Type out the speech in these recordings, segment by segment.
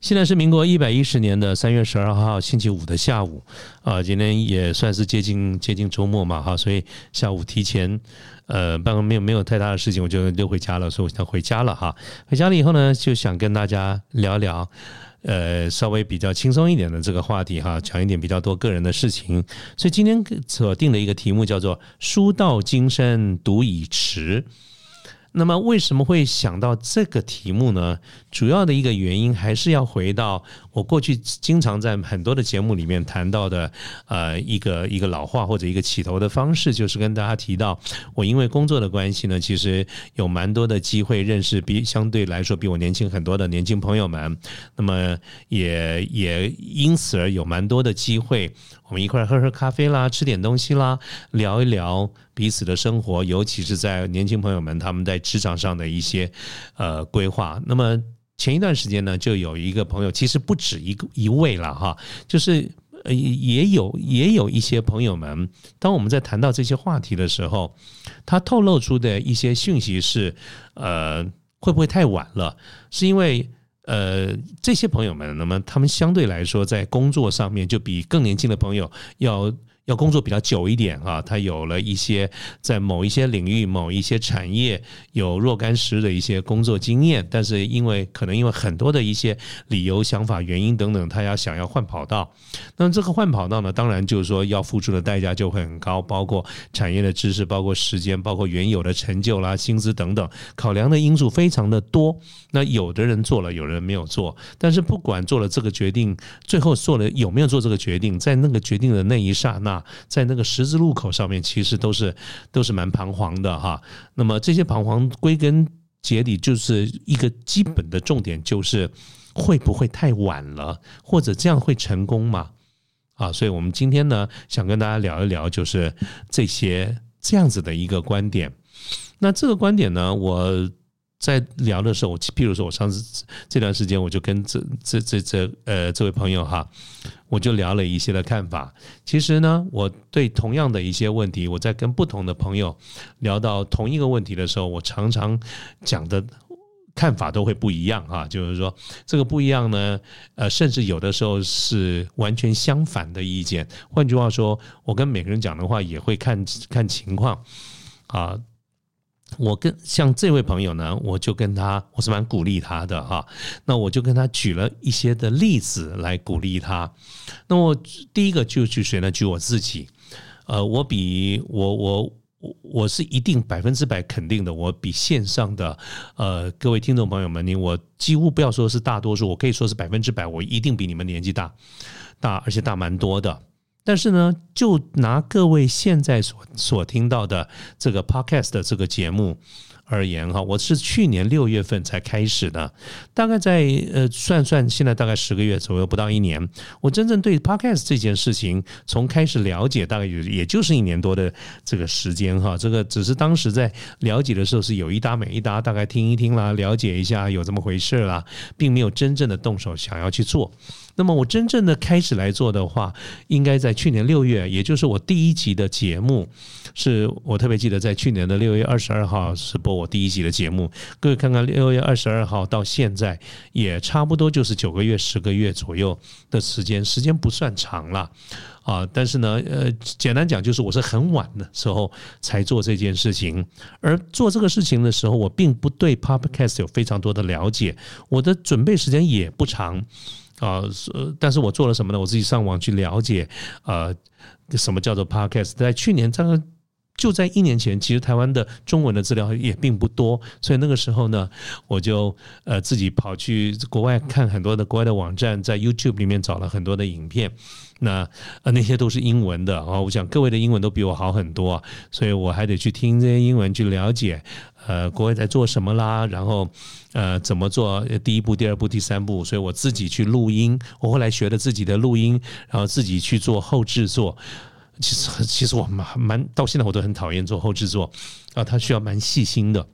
现在是民国一百一十年的三月十二号星期五的下午，啊，今天也算是接近接近周末嘛，哈，所以下午提前，呃，办公没有没有太大的事情，我就就回家了，所以我现在回家了哈。回家了以后呢，就想跟大家聊聊，呃，稍微比较轻松一点的这个话题哈，讲一点比较多个人的事情。所以今天所定的一个题目叫做“书到今生读已迟”。那么为什么会想到这个题目呢？主要的一个原因还是要回到我过去经常在很多的节目里面谈到的，呃，一个一个老话或者一个起头的方式，就是跟大家提到，我因为工作的关系呢，其实有蛮多的机会认识比相对来说比我年轻很多的年轻朋友们，那么也也因此而有蛮多的机会。我们一块喝喝咖啡啦，吃点东西啦，聊一聊彼此的生活，尤其是在年轻朋友们他们在职场上的一些呃规划。那么前一段时间呢，就有一个朋友，其实不止一个一位了哈，就是呃也有也有一些朋友们，当我们在谈到这些话题的时候，他透露出的一些讯息是，呃，会不会太晚了？是因为。呃，这些朋友们，那么他们相对来说在工作上面就比更年轻的朋友要。要工作比较久一点啊，他有了一些在某一些领域、某一些产业有若干时的一些工作经验，但是因为可能因为很多的一些理由、想法、原因等等，他要想要换跑道。那这个换跑道呢，当然就是说要付出的代价就会很高，包括产业的知识、包括时间、包括原有的成就啦、薪资等等，考量的因素非常的多。那有的人做了，有人没有做，但是不管做了这个决定，最后做了有没有做这个决定，在那个决定的那一刹那。在那个十字路口上面，其实都是都是蛮彷徨的哈。那么这些彷徨归根结底就是一个基本的重点，就是会不会太晚了，或者这样会成功吗？啊，所以我们今天呢，想跟大家聊一聊，就是这些这样子的一个观点。那这个观点呢，我。在聊的时候，我譬如说，我上次这段时间，我就跟这这这这呃这位朋友哈，我就聊了一些的看法。其实呢，我对同样的一些问题，我在跟不同的朋友聊到同一个问题的时候，我常常讲的看法都会不一样哈。就是说，这个不一样呢，呃，甚至有的时候是完全相反的意见。换句话说，我跟每个人讲的话也会看看情况啊。我跟像这位朋友呢，我就跟他，我是蛮鼓励他的哈。那我就跟他举了一些的例子来鼓励他。那我第一个就举谁呢？举我自己。呃，我比我我我我是一定百分之百肯定的，我比线上的呃各位听众朋友们，你我几乎不要说是大多数，我可以说是百分之百，我一定比你们年纪大大，而且大蛮多的。但是呢，就拿各位现在所所听到的这个 podcast 的这个节目。而言哈，我是去年六月份才开始的，大概在呃算算，现在大概十个月左右，不到一年。我真正对 podcast 这件事情从开始了解，大概也也就是一年多的这个时间哈。这个只是当时在了解的时候是有一搭没一搭，大概听一听啦，了解一下有这么回事啦，并没有真正的动手想要去做。那么我真正的开始来做的话，应该在去年六月，也就是我第一集的节目，是我特别记得在去年的六月二十二号是播。我第一集的节目，各位看看六月二十二号到现在也差不多就是九个月、十个月左右的时间，时间不算长了啊。但是呢，呃，简单讲就是我是很晚的时候才做这件事情，而做这个事情的时候，我并不对 Podcast 有非常多的了解，我的准备时间也不长啊。呃但是我做了什么呢？我自己上网去了解，呃，什么叫做 Podcast？在去年这个。就在一年前，其实台湾的中文的资料也并不多，所以那个时候呢，我就呃自己跑去国外看很多的国外的网站，在 YouTube 里面找了很多的影片，那呃那些都是英文的啊。我想各位的英文都比我好很多，所以我还得去听这些英文，去了解呃国外在做什么啦，然后呃怎么做第一步、第二步、第三步，所以我自己去录音，我后来学了自己的录音，然后自己去做后制作。其实其实我蛮蛮到现在我都很讨厌做后制作啊，他需要蛮细心的。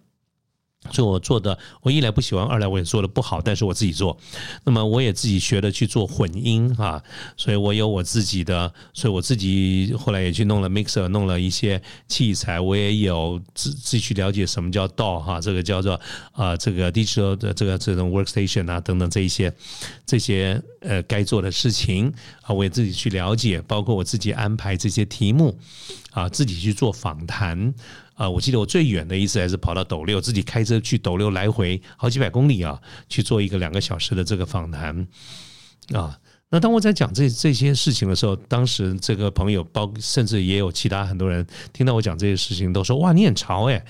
所以我做的，我一来不喜欢，二来我也做的不好，但是我自己做。那么我也自己学了去做混音啊，所以我有我自己的，所以我自己后来也去弄了 mixer，弄了一些器材。我也有自自己去了解什么叫 DAW 哈，这个叫做啊这个 digital 的这个这种 workstation 啊等等这一些这些呃该做的事情啊，我也自己去了解，包括我自己安排这些题目啊，自己去做访谈。啊，我记得我最远的一次还是跑到斗六，自己开车去斗六来回好几百公里啊，去做一个两个小时的这个访谈啊。那当我在讲这这些事情的时候，当时这个朋友包甚至也有其他很多人听到我讲这些事情，都说哇，你很潮哎，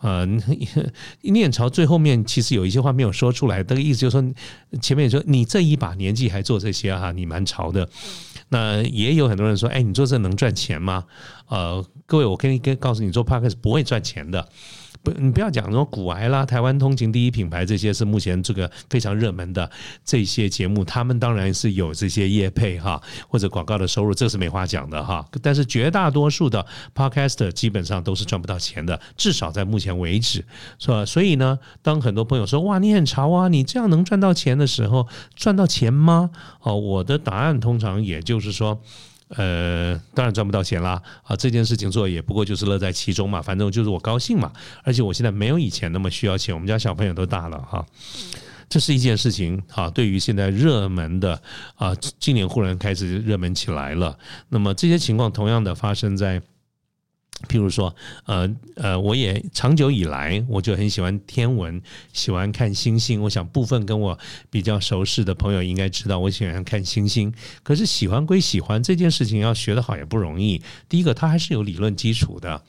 呃，你很潮。最后面其实有一些话没有说出来，那个意思就是说，前面说你这一把年纪还做这些哈，你蛮潮的。那也有很多人说，哎，你做这能赚钱吗？呃，各位，我可以跟告诉你，做 podcast 不会赚钱的。不，你不要讲什么古癌啦、台湾通勤第一品牌这些是目前这个非常热门的这些节目，他们当然是有这些业配哈或者广告的收入，这是没话讲的哈。但是绝大多数的 podcast 基本上都是赚不到钱的，至少在目前为止，是吧？所以呢，当很多朋友说哇，你很潮啊，你这样能赚到钱的时候，赚到钱吗？哦，我的答案通常也就是说。呃，当然赚不到钱啦，啊，这件事情做也不过就是乐在其中嘛，反正就是我高兴嘛，而且我现在没有以前那么需要钱，我们家小朋友都大了哈，这是一件事情啊。对于现在热门的啊，今年忽然开始热门起来了，那么这些情况同样的发生在。譬如说，呃呃，我也长久以来我就很喜欢天文，喜欢看星星。我想部分跟我比较熟识的朋友应该知道，我喜欢看星星。可是喜欢归喜欢，这件事情要学得好也不容易。第一个，它还是有理论基础的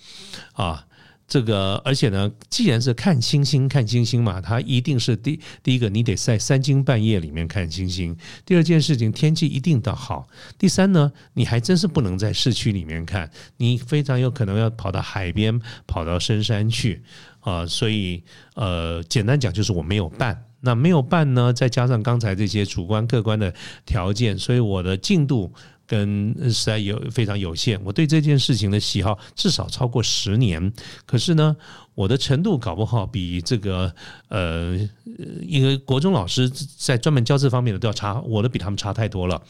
啊。这个，而且呢，既然是看星星，看星星嘛，它一定是第第一个，你得在三更半夜里面看星星。第二件事情，天气一定的好。第三呢，你还真是不能在市区里面看，你非常有可能要跑到海边，跑到深山去啊。所以，呃，简单讲就是我没有办。那没有办呢，再加上刚才这些主观客观的条件，所以我的进度。跟实在有非常有限，我对这件事情的喜好至少超过十年，可是呢，我的程度搞不好比这个呃因为国中老师在专门教这方面的都要差，我的比他们差太多了。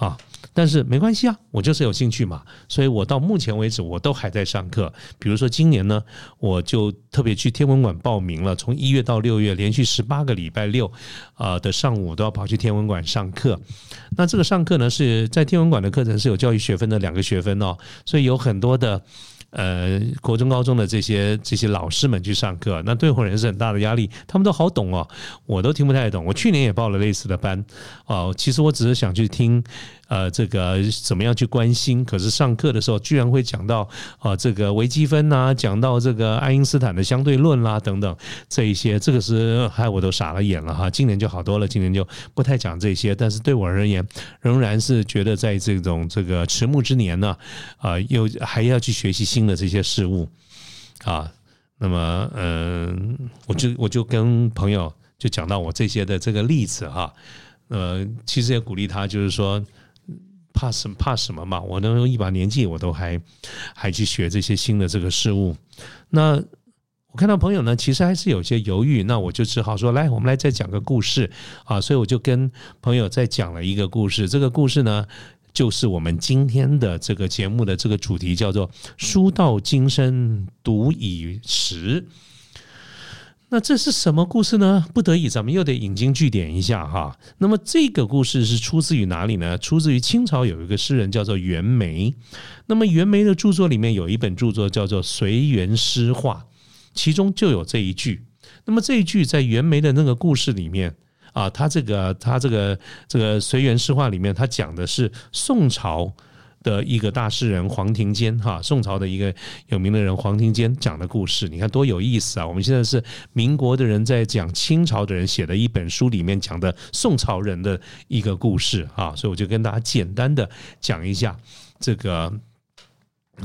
啊。但是没关系啊，我就是有兴趣嘛，所以我到目前为止我都还在上课。比如说今年呢，我就特别去天文馆报名了，从一月到六月，连续十八个礼拜六啊的上午都要跑去天文馆上课。那这个上课呢，是在天文馆的课程是有教育学分的两个学分哦，所以有很多的。呃，国中、高中的这些这些老师们去上课，那对我人是很大的压力。他们都好懂哦，我都听不太懂。我去年也报了类似的班哦，其实我只是想去听，呃，这个怎么样去关心。可是上课的时候居然会讲到啊，这个微积分呐，讲到这个爱因斯坦的相对论啦等等这一些，这个是害我都傻了眼了哈。今年就好多了，今年就不太讲这些。但是对我而言，仍然是觉得在这种这个迟暮之年呢，啊，又还要去学习新。新的这些事物啊，那么嗯，我就我就跟朋友就讲到我这些的这个例子哈，呃，其实也鼓励他，就是说怕什怕什么嘛，我能一把年纪，我都还还去学这些新的这个事物。那我看到朋友呢，其实还是有些犹豫，那我就只好说，来，我们来再讲个故事啊，所以我就跟朋友再讲了一个故事，这个故事呢。就是我们今天的这个节目的这个主题叫做“书到今生读已时”。那这是什么故事呢？不得已，咱们又得引经据典一下哈。那么这个故事是出自于哪里呢？出自于清朝有一个诗人叫做袁枚。那么袁枚的著作里面有一本著作叫做《随园诗话》，其中就有这一句。那么这一句在袁枚的那个故事里面。啊，他这个他这个这个《随园诗话》里面，他讲的是宋朝的一个大诗人黄庭坚哈，宋朝的一个有名的人黄庭坚讲的故事，你看多有意思啊！我们现在是民国的人在讲清朝的人写的一本书里面讲的宋朝人的一个故事啊，所以我就跟大家简单的讲一下这个。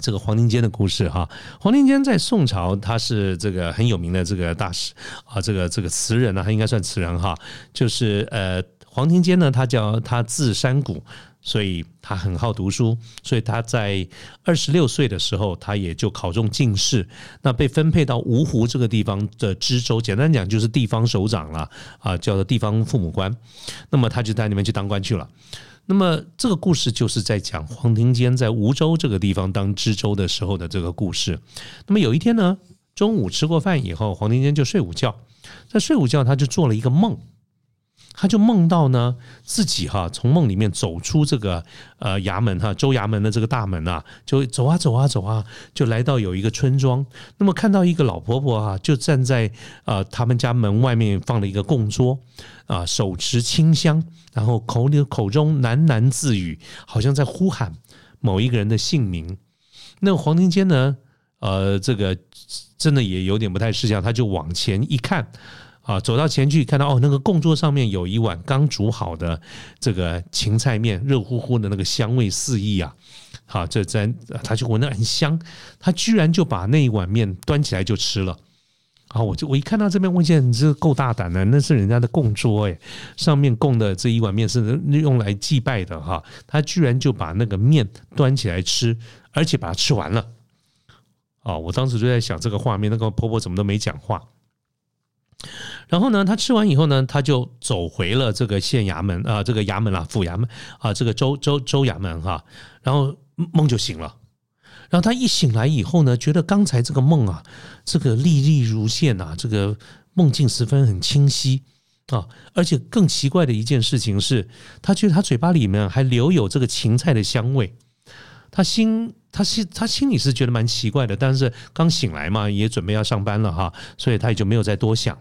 这个黄庭坚的故事哈，黄庭坚在宋朝他是这个很有名的这个大师啊，这个这个词人呢，他应该算词人哈。就是呃，黄庭坚呢，他叫他字山谷，所以他很好读书，所以他在二十六岁的时候，他也就考中进士，那被分配到芜湖这个地方的知州，简单讲就是地方首长了啊，叫做地方父母官。那么他就在那边去当官去了。那么这个故事就是在讲黄庭坚在梧州这个地方当知州的时候的这个故事。那么有一天呢，中午吃过饭以后，黄庭坚就睡午觉，在睡午觉他就做了一个梦。他就梦到呢，自己哈从梦里面走出这个呃衙门哈州衙门的这个大门啊，就走啊走啊走啊，就来到有一个村庄。那么看到一个老婆婆啊，就站在呃他们家门外面放了一个供桌啊，手持清香，然后口里口中喃喃自语，好像在呼喊某一个人的姓名。那黄庭坚呢，呃，这个真的也有点不太识相，他就往前一看。啊，走到前去看到哦，那个供桌上面有一碗刚煮好的这个芹菜面，热乎乎的那个香味四溢啊！好，这真他就闻得很香，他居然就把那一碗面端起来就吃了。啊，我就我一看到这边，我觉得你这够大胆的，那是人家的供桌哎，上面供的这一碗面是用来祭拜的哈，他居然就把那个面端起来吃，而且把它吃完了。啊，我当时就在想这个画面，那个婆婆怎么都没讲话。然后呢，他吃完以后呢，他就走回了这个县衙门啊，这个衙门啦，府衙门啊，这个州州州衙门哈。然后梦就醒了。然后他一醒来以后呢，觉得刚才这个梦啊，这个历历如现啊，这个梦境十分很清晰啊。而且更奇怪的一件事情是，他觉得他嘴巴里面还留有这个芹菜的香味。他心，他心，他心里是觉得蛮奇怪的。但是刚醒来嘛，也准备要上班了哈，所以他也就没有再多想。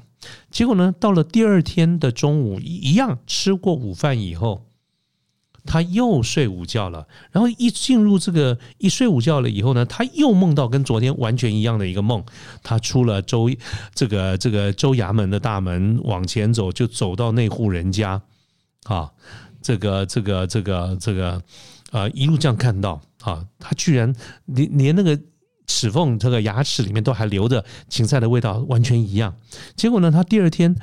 结果呢，到了第二天的中午，一样吃过午饭以后，他又睡午觉了。然后一进入这个一睡午觉了以后呢，他又梦到跟昨天完全一样的一个梦。他出了州这个这个州衙门的大门，往前走，就走到那户人家啊，这个这个这个这个啊，一路这样看到啊，他居然连连那个。齿缝这个牙齿里面都还留着芹菜的味道，完全一样。结果呢，他第二天，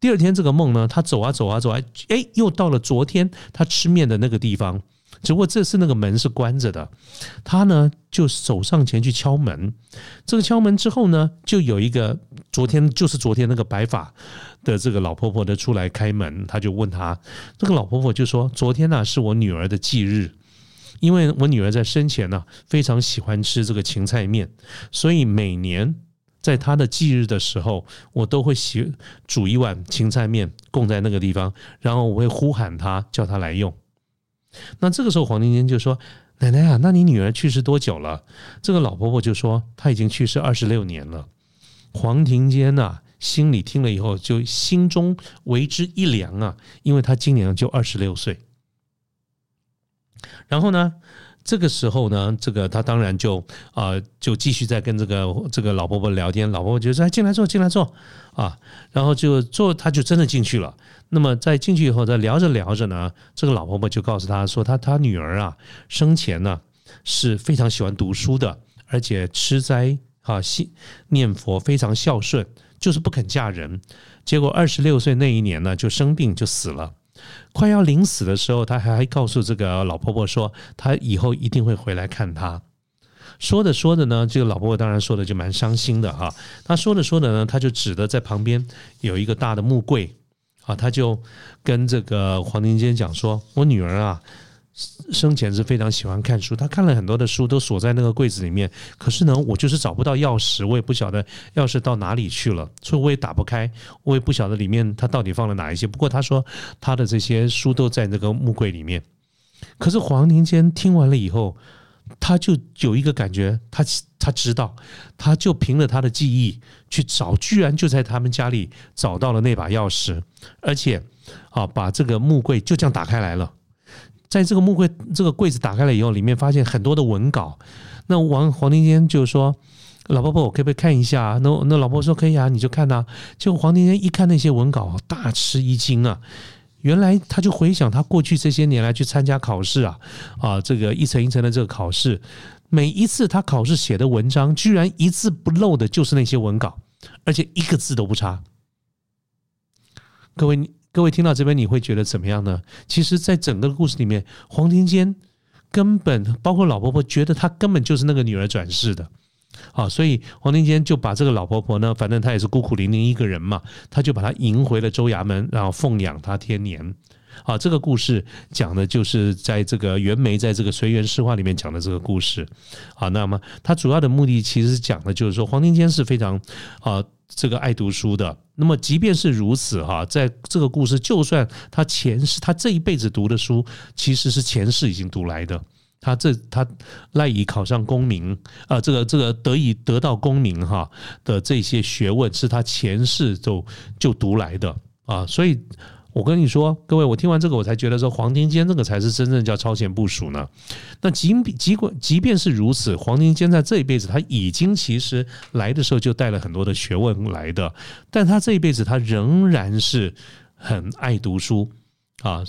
第二天这个梦呢，他走啊走啊走啊，哎，又到了昨天他吃面的那个地方。只不过这次那个门是关着的，他呢就走上前去敲门。这个敲门之后呢，就有一个昨天就是昨天那个白发的这个老婆婆的出来开门，他就问他，这个老婆婆就说：“昨天呢是我女儿的忌日。”因为我女儿在生前呢，非常喜欢吃这个芹菜面，所以每年在她的忌日的时候，我都会洗煮一碗芹菜面供在那个地方，然后我会呼喊她，叫她来用。那这个时候黄庭坚就说：“奶奶啊，那你女儿去世多久了？”这个老婆婆就说：“她已经去世二十六年了。”黄庭坚呐，心里听了以后，就心中为之一凉啊，因为他今年就二十六岁。然后呢，这个时候呢，这个他当然就啊，就继续在跟这个这个老婆婆聊天。老婆婆就说：“哎，进来坐，进来坐啊。”然后就坐，他就真的进去了。那么在进去以后，在聊着聊着呢，这个老婆婆就告诉他说：“他他女儿啊，生前呢是非常喜欢读书的，而且吃斋啊，信念佛，非常孝顺，就是不肯嫁人。结果二十六岁那一年呢，就生病就死了。”快要临死的时候，他还告诉这个老婆婆说：“他以后一定会回来看她。”说着说着呢，这个老婆婆当然说的就蛮伤心的哈。他说着说着呢，他就指的在旁边有一个大的木柜啊，他就跟这个黄庭坚讲说：“我女儿啊。”生前是非常喜欢看书，他看了很多的书，都锁在那个柜子里面。可是呢，我就是找不到钥匙，我也不晓得钥匙到哪里去了，所以我也打不开，我也不晓得里面他到底放了哪一些。不过他说他的这些书都在那个木柜里面。可是黄庭坚听完了以后，他就有一个感觉，他他知道，他就凭着他的记忆去找，居然就在他们家里找到了那把钥匙，而且啊，把这个木柜就这样打开来了。在这个木柜，这个柜子打开了以后，里面发现很多的文稿。那王黄庭坚就说：“老婆婆，我可不可以看一下？”那那老婆说：“可以啊，你就看呐。”结果黄庭坚一看那些文稿，大吃一惊啊！原来他就回想他过去这些年来去参加考试啊，啊，这个一层一层的这个考试，每一次他考试写的文章，居然一字不漏的就是那些文稿，而且一个字都不差。各位。各位听到这边你会觉得怎么样呢？其实，在整个故事里面，黄庭坚根本包括老婆婆觉得他根本就是那个女儿转世的。啊，所以黄庭坚就把这个老婆婆呢，反正她也是孤苦伶仃一个人嘛，他就把她迎回了州衙门，然后奉养她天年。啊，这个故事讲的就是在这个袁枚在这个《随园诗话》里面讲的这个故事。啊，那么他主要的目的其实讲的就是说，黄庭坚是非常啊这个爱读书的。那么即便是如此哈，在这个故事，就算他前世他这一辈子读的书，其实是前世已经读来的。他这他赖以考上功名啊，这个这个得以得到功名哈的这些学问，是他前世就就读来的啊。所以我跟你说，各位，我听完这个，我才觉得说黄庭坚这个才是真正叫超前部署呢。那即即管即便是如此，黄庭坚在这一辈子他已经其实来的时候就带了很多的学问来的，但他这一辈子他仍然是很爱读书啊。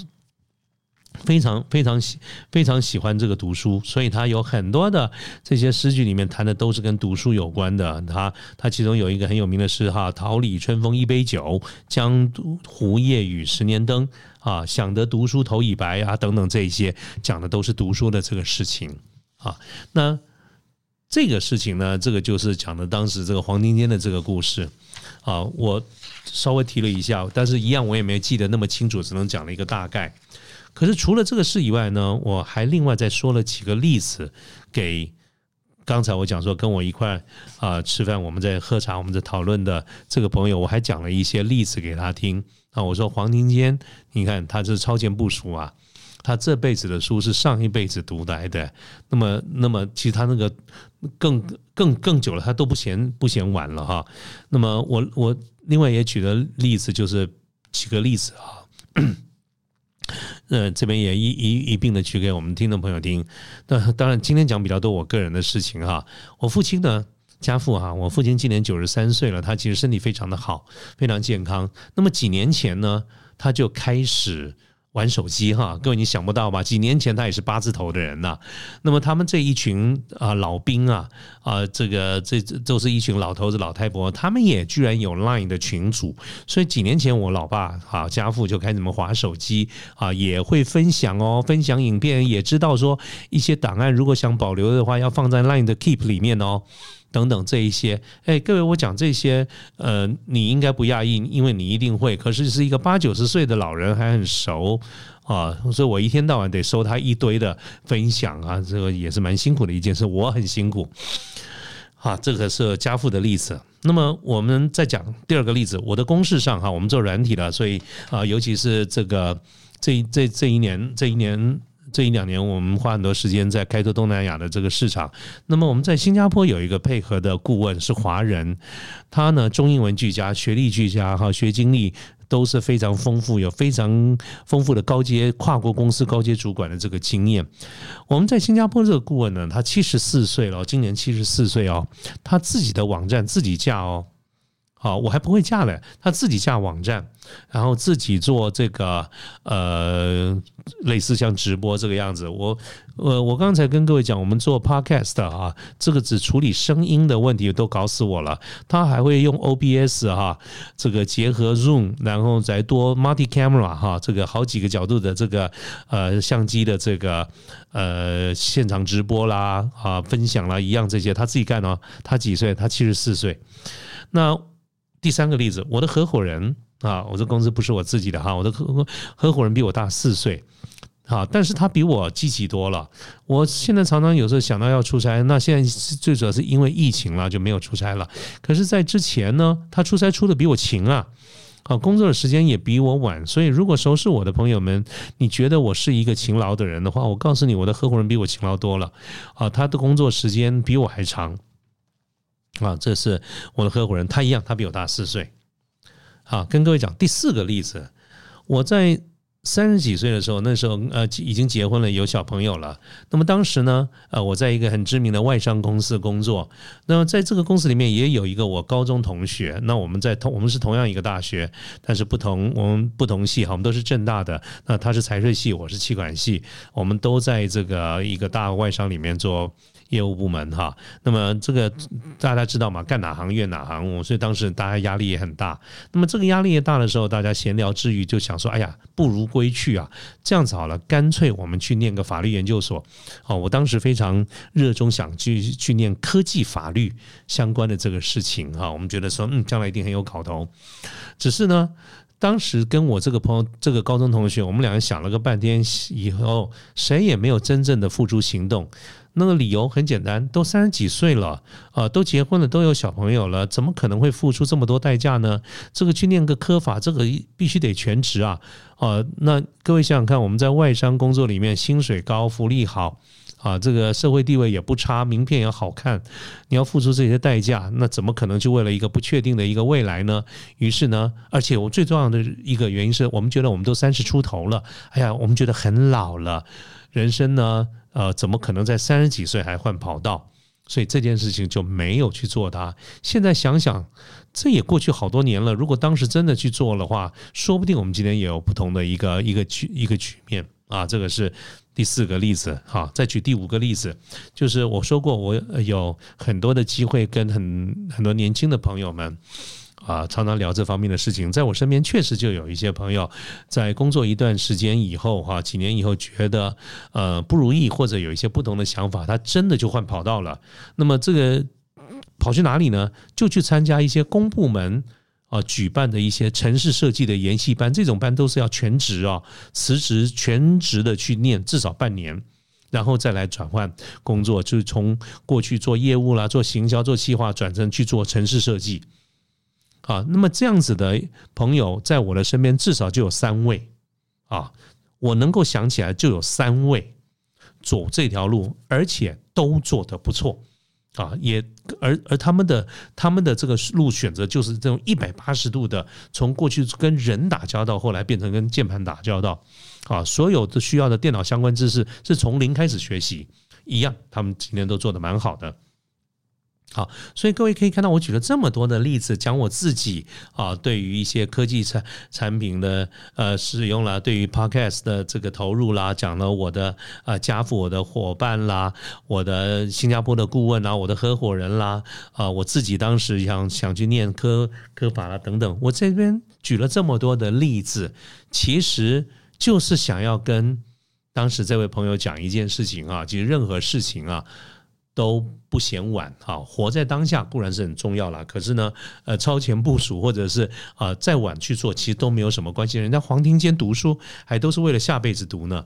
非常非常喜非常喜欢这个读书，所以他有很多的这些诗句里面谈的都是跟读书有关的。他他其中有一个很有名的诗哈：“桃李春风一杯酒，江湖夜雨十年灯。”啊，想得读书头已白啊，等等这些讲的都是读书的这个事情啊。那这个事情呢，这个就是讲的当时这个黄庭坚的这个故事啊。我稍微提了一下，但是一样我也没记得那么清楚，只能讲了一个大概。可是除了这个事以外呢，我还另外再说了几个例子给刚才我讲说跟我一块啊吃饭，我们在喝茶，我们在讨论的这个朋友，我还讲了一些例子给他听啊。我说黄庭坚，你看他是超前部署啊，他这辈子的书是上一辈子读来的，那么那么其实他那个更更更久了，他都不嫌不嫌晚了哈。那么我我另外也举了例子，就是几个例子啊。呃，这边也一一一并的举给我们听众朋友听。那当然，今天讲比较多我个人的事情哈。我父亲呢，家父哈，我父亲今年九十三岁了，他其实身体非常的好，非常健康。那么几年前呢，他就开始。玩手机哈，各位你想不到吧？几年前他也是八字头的人呐。那么他们这一群啊老兵啊啊，这个这都是一群老头子老太婆，他们也居然有 Line 的群组。所以几年前我老爸啊家父就开始怎么划手机啊，也会分享哦，分享影片，也知道说一些档案如果想保留的话，要放在 Line 的 Keep 里面哦。等等这一些，哎，各位，我讲这些，呃，你应该不讶异，因为你一定会。可是是一个八九十岁的老人，还很熟啊，所以我一天到晚得收他一堆的分享啊，这个也是蛮辛苦的一件事，我很辛苦。啊，这个是家父的例子。那么我们再讲第二个例子，我的公式上哈，我们做软体的，所以啊，尤其是这个这这这一年这一年。这一两年，我们花很多时间在开拓东南亚的这个市场。那么我们在新加坡有一个配合的顾问是华人，他呢中英文俱佳，学历俱佳，哈，学经历都是非常丰富，有非常丰富的高阶跨国公司高阶主管的这个经验。我们在新加坡这个顾问呢，他七十四岁了，今年七十四岁哦，他自己的网站自己架哦。好，我还不会架嘞，他自己架网站，然后自己做这个呃，类似像直播这个样子。我呃，我刚才跟各位讲，我们做 podcast 啊，这个只处理声音的问题都搞死我了。他还会用 OBS 哈，这个结合 Zoom，然后再多 multi camera 哈，这个好几个角度的这个呃相机的这个呃现场直播啦啊分享啦一样这些，他自己干哦。他几岁？他七十四岁。那第三个例子，我的合伙人啊，我这公司不是我自己的哈，我的合合伙人比我大四岁，啊，但是他比我积极多了。我现在常常有时候想到要出差，那现在最主要是因为疫情了就没有出差了。可是，在之前呢，他出差出的比我勤啊，啊，工作的时间也比我晚。所以，如果熟识我的朋友们，你觉得我是一个勤劳的人的话，我告诉你，我的合伙人比我勤劳多了啊，他的工作时间比我还长。啊，这是我的合伙人，他一样，他比我大四岁。好，跟各位讲第四个例子，我在三十几岁的时候，那时候呃已经结婚了，有小朋友了。那么当时呢，呃，我在一个很知名的外商公司工作。那么在这个公司里面，也有一个我高中同学。那我们在同我们是同样一个大学，但是不同我们不同系哈，我们都是正大的。那他是财税系，我是气管系，我们都在这个一个大外商里面做。业务部门哈。那么这个大家知道嘛，干哪行怨哪行，所以当时大家压力也很大。那么这个压力也大的时候，大家闲聊之余就想说，哎呀，不如归去啊，这样子好了，干脆我们去念个法律研究所。哦，我当时非常热衷想去去念科技法律相关的这个事情哈，我们觉得说，嗯，将来一定很有搞头。只是呢。当时跟我这个朋友，这个高中同学，我们两个想了个半天，以后谁也没有真正的付诸行动。那个理由很简单，都三十几岁了，啊，都结婚了，都有小朋友了，怎么可能会付出这么多代价呢？这个去念个科法，这个必须得全职啊，啊，那各位想想看，我们在外商工作里面，薪水高，福利好。啊，这个社会地位也不差，名片也好看，你要付出这些代价，那怎么可能就为了一个不确定的一个未来呢？于是呢，而且我最重要的一个原因是我们觉得我们都三十出头了，哎呀，我们觉得很老了，人生呢，呃，怎么可能在三十几岁还换跑道？所以这件事情就没有去做它。现在想想，这也过去好多年了，如果当时真的去做的话，说不定我们今天也有不同的一个一个局一个局面啊，这个是。第四个例子，哈，再举第五个例子，就是我说过，我有很多的机会跟很很多年轻的朋友们啊，常常聊这方面的事情。在我身边，确实就有一些朋友在工作一段时间以后，哈，几年以后觉得呃不如意，或者有一些不同的想法，他真的就换跑道了。那么这个跑去哪里呢？就去参加一些公部门。啊，举办的一些城市设计的研习班，这种班都是要全职啊，辞职全职的去念至少半年，然后再来转换工作，就是从过去做业务啦、做行销、做企划，转成去做城市设计。啊，那么这样子的朋友在我的身边至少就有三位啊，我能够想起来就有三位走这条路，而且都做得不错。啊，也而而他们的他们的这个路选择就是这种一百八十度的，从过去跟人打交道，后来变成跟键盘打交道，啊，所有的需要的电脑相关知识是从零开始学习，一样，他们今天都做的蛮好的。好，所以各位可以看到，我举了这么多的例子，讲我自己啊，对于一些科技产产品的呃使用啦，对于 Podcast 的这个投入啦，讲了我的啊家父、我的伙伴啦，我的新加坡的顾问啦，我的合伙人啦，啊，我自己当时想想去念科科法啦等等，我这边举了这么多的例子，其实就是想要跟当时这位朋友讲一件事情啊，其实任何事情啊。都不嫌晚哈，活在当下固然是很重要了。可是呢，呃，超前部署或者是啊再晚去做，其实都没有什么关系。人家黄庭坚读书还都是为了下辈子读呢。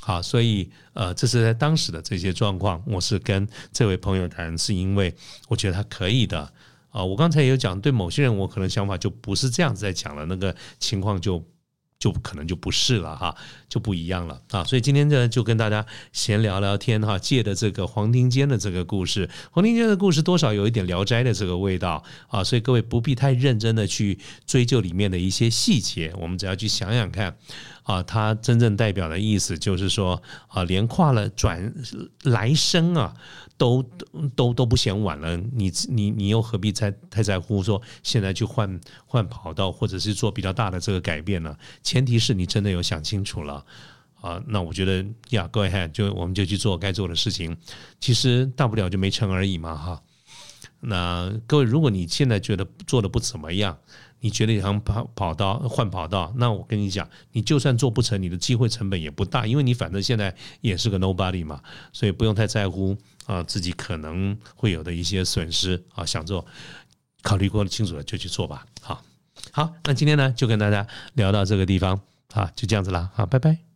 好，所以呃，这是在当时的这些状况，我是跟这位朋友谈，是因为我觉得他可以的啊。我刚才也有讲，对某些人我可能想法就不是这样子在讲了，那个情况就。就可能就不是了哈，就不一样了啊！所以今天呢，就跟大家闲聊聊天哈，借的这个黄庭坚的这个故事，黄庭坚的故事多少有一点《聊斋》的这个味道啊，所以各位不必太认真的去追究里面的一些细节，我们只要去想想看啊，它真正代表的意思就是说啊，连跨了转来生啊。都都都不嫌晚了，你你你又何必太太在乎说现在去换换跑道，或者是做比较大的这个改变呢？前提是你真的有想清楚了啊。那我觉得呀，各位就我们就去做该做的事情，其实大不了就没成而已嘛哈。那各位，如果你现在觉得做的不怎么样，你觉得想跑跑道换跑道，那我跟你讲，你就算做不成，你的机会成本也不大，因为你反正现在也是个 nobody 嘛，所以不用太在乎。啊，自己可能会有的一些损失啊，想做，考虑过清楚了就去做吧。好，好，那今天呢就跟大家聊到这个地方啊，就这样子啦，好，拜拜。